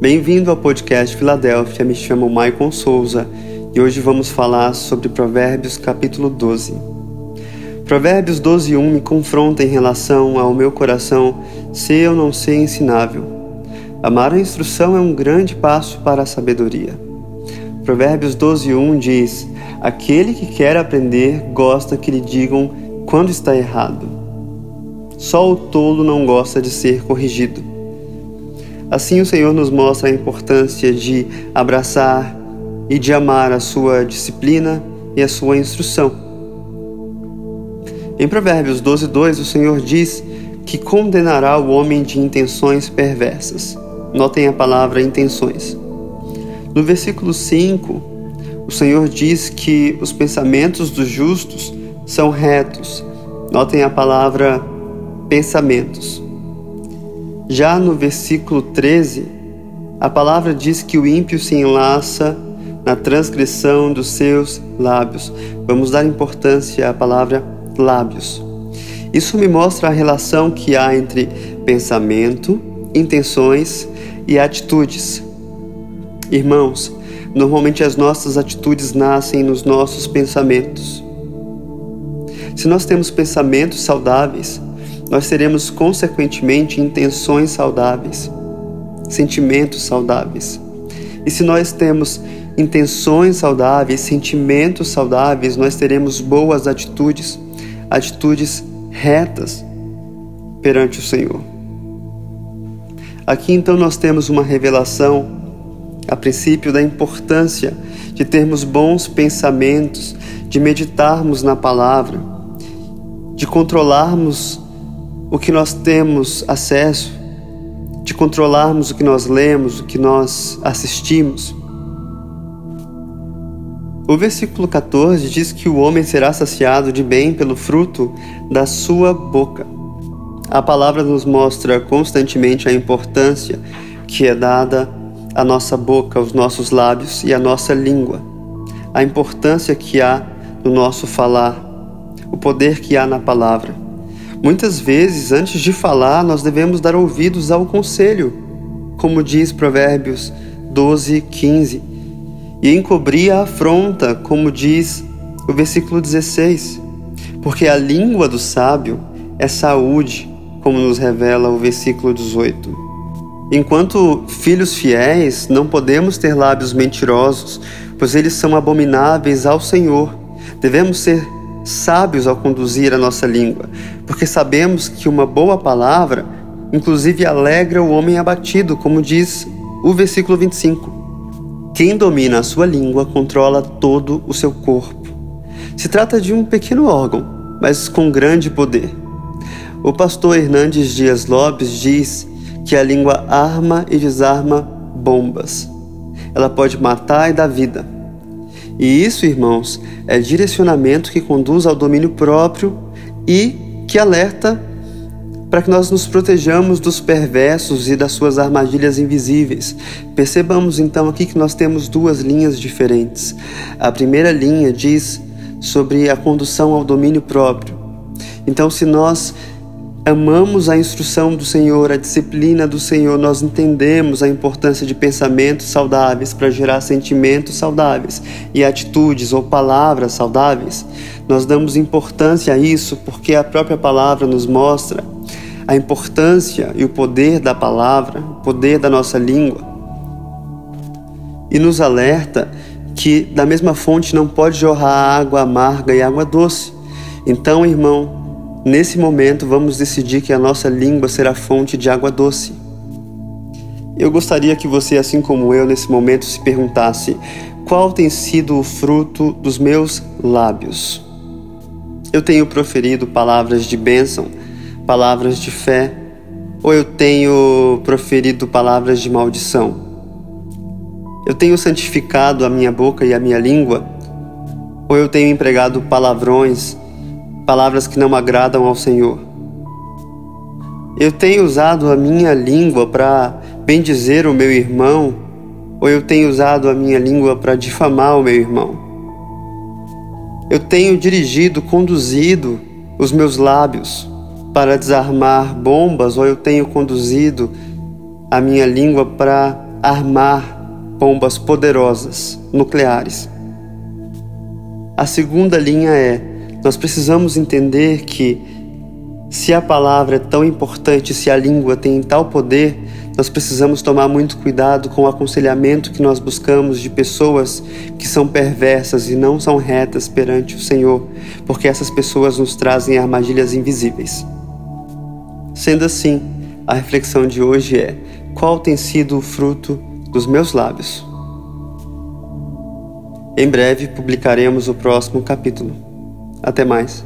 Bem-vindo ao podcast Filadélfia, me chamo Maicon Souza e hoje vamos falar sobre Provérbios capítulo 12. Provérbios 12 1 me confronta em relação ao meu coração se eu não ser ensinável. Amar a instrução é um grande passo para a sabedoria. Provérbios 12 1 diz: Aquele que quer aprender gosta que lhe digam quando está errado. Só o tolo não gosta de ser corrigido. Assim, o Senhor nos mostra a importância de abraçar e de amar a sua disciplina e a sua instrução. Em Provérbios 12, 2, o Senhor diz que condenará o homem de intenções perversas. Notem a palavra intenções. No versículo 5, o Senhor diz que os pensamentos dos justos são retos. Notem a palavra pensamentos. Já no versículo 13, a palavra diz que o ímpio se enlaça na transgressão dos seus lábios. Vamos dar importância à palavra lábios. Isso me mostra a relação que há entre pensamento, intenções e atitudes. Irmãos, normalmente as nossas atitudes nascem nos nossos pensamentos. Se nós temos pensamentos saudáveis, nós teremos consequentemente intenções saudáveis, sentimentos saudáveis. E se nós temos intenções saudáveis, sentimentos saudáveis, nós teremos boas atitudes, atitudes retas perante o Senhor. Aqui então nós temos uma revelação, a princípio, da importância de termos bons pensamentos, de meditarmos na palavra, de controlarmos o que nós temos acesso, de controlarmos o que nós lemos, o que nós assistimos. O versículo 14 diz que o homem será saciado de bem pelo fruto da sua boca. A palavra nos mostra constantemente a importância que é dada à nossa boca, aos nossos lábios e à nossa língua, a importância que há no nosso falar, o poder que há na palavra. Muitas vezes, antes de falar, nós devemos dar ouvidos ao conselho, como diz Provérbios 12, 15 e encobrir a afronta, como diz o versículo 16. Porque a língua do sábio é saúde, como nos revela o versículo 18. Enquanto filhos fiéis, não podemos ter lábios mentirosos, pois eles são abomináveis ao Senhor. Devemos ser sábios ao conduzir a nossa língua, porque sabemos que uma boa palavra, inclusive, alegra o homem abatido, como diz o versículo 25. Quem domina a sua língua controla todo o seu corpo. Se trata de um pequeno órgão, mas com grande poder. O pastor Hernandes Dias Lopes diz que a língua arma e desarma bombas. Ela pode matar e dar vida. E isso, irmãos, é direcionamento que conduz ao domínio próprio e que alerta para que nós nos protejamos dos perversos e das suas armadilhas invisíveis. Percebamos então aqui que nós temos duas linhas diferentes. A primeira linha diz sobre a condução ao domínio próprio. Então, se nós amamos a instrução do Senhor, a disciplina do Senhor, nós entendemos a importância de pensamentos saudáveis para gerar sentimentos saudáveis e atitudes ou palavras saudáveis. Nós damos importância a isso porque a própria palavra nos mostra a importância e o poder da palavra, o poder da nossa língua. E nos alerta que da mesma fonte não pode jorrar água amarga e água doce. Então, irmão, nesse momento vamos decidir que a nossa língua será fonte de água doce. Eu gostaria que você, assim como eu, nesse momento se perguntasse: qual tem sido o fruto dos meus lábios? Eu tenho proferido palavras de bênção palavras de fé ou eu tenho proferido palavras de maldição? Eu tenho santificado a minha boca e a minha língua ou eu tenho empregado palavrões, palavras que não agradam ao Senhor? Eu tenho usado a minha língua para bendizer o meu irmão ou eu tenho usado a minha língua para difamar o meu irmão? Eu tenho dirigido, conduzido os meus lábios para desarmar bombas ou eu tenho conduzido a minha língua para armar bombas poderosas nucleares. A segunda linha é: nós precisamos entender que, se a palavra é tão importante, se a língua tem tal poder, nós precisamos tomar muito cuidado com o aconselhamento que nós buscamos de pessoas que são perversas e não são retas perante o Senhor, porque essas pessoas nos trazem armadilhas invisíveis. Sendo assim, a reflexão de hoje é: qual tem sido o fruto dos meus lábios? Em breve publicaremos o próximo capítulo. Até mais.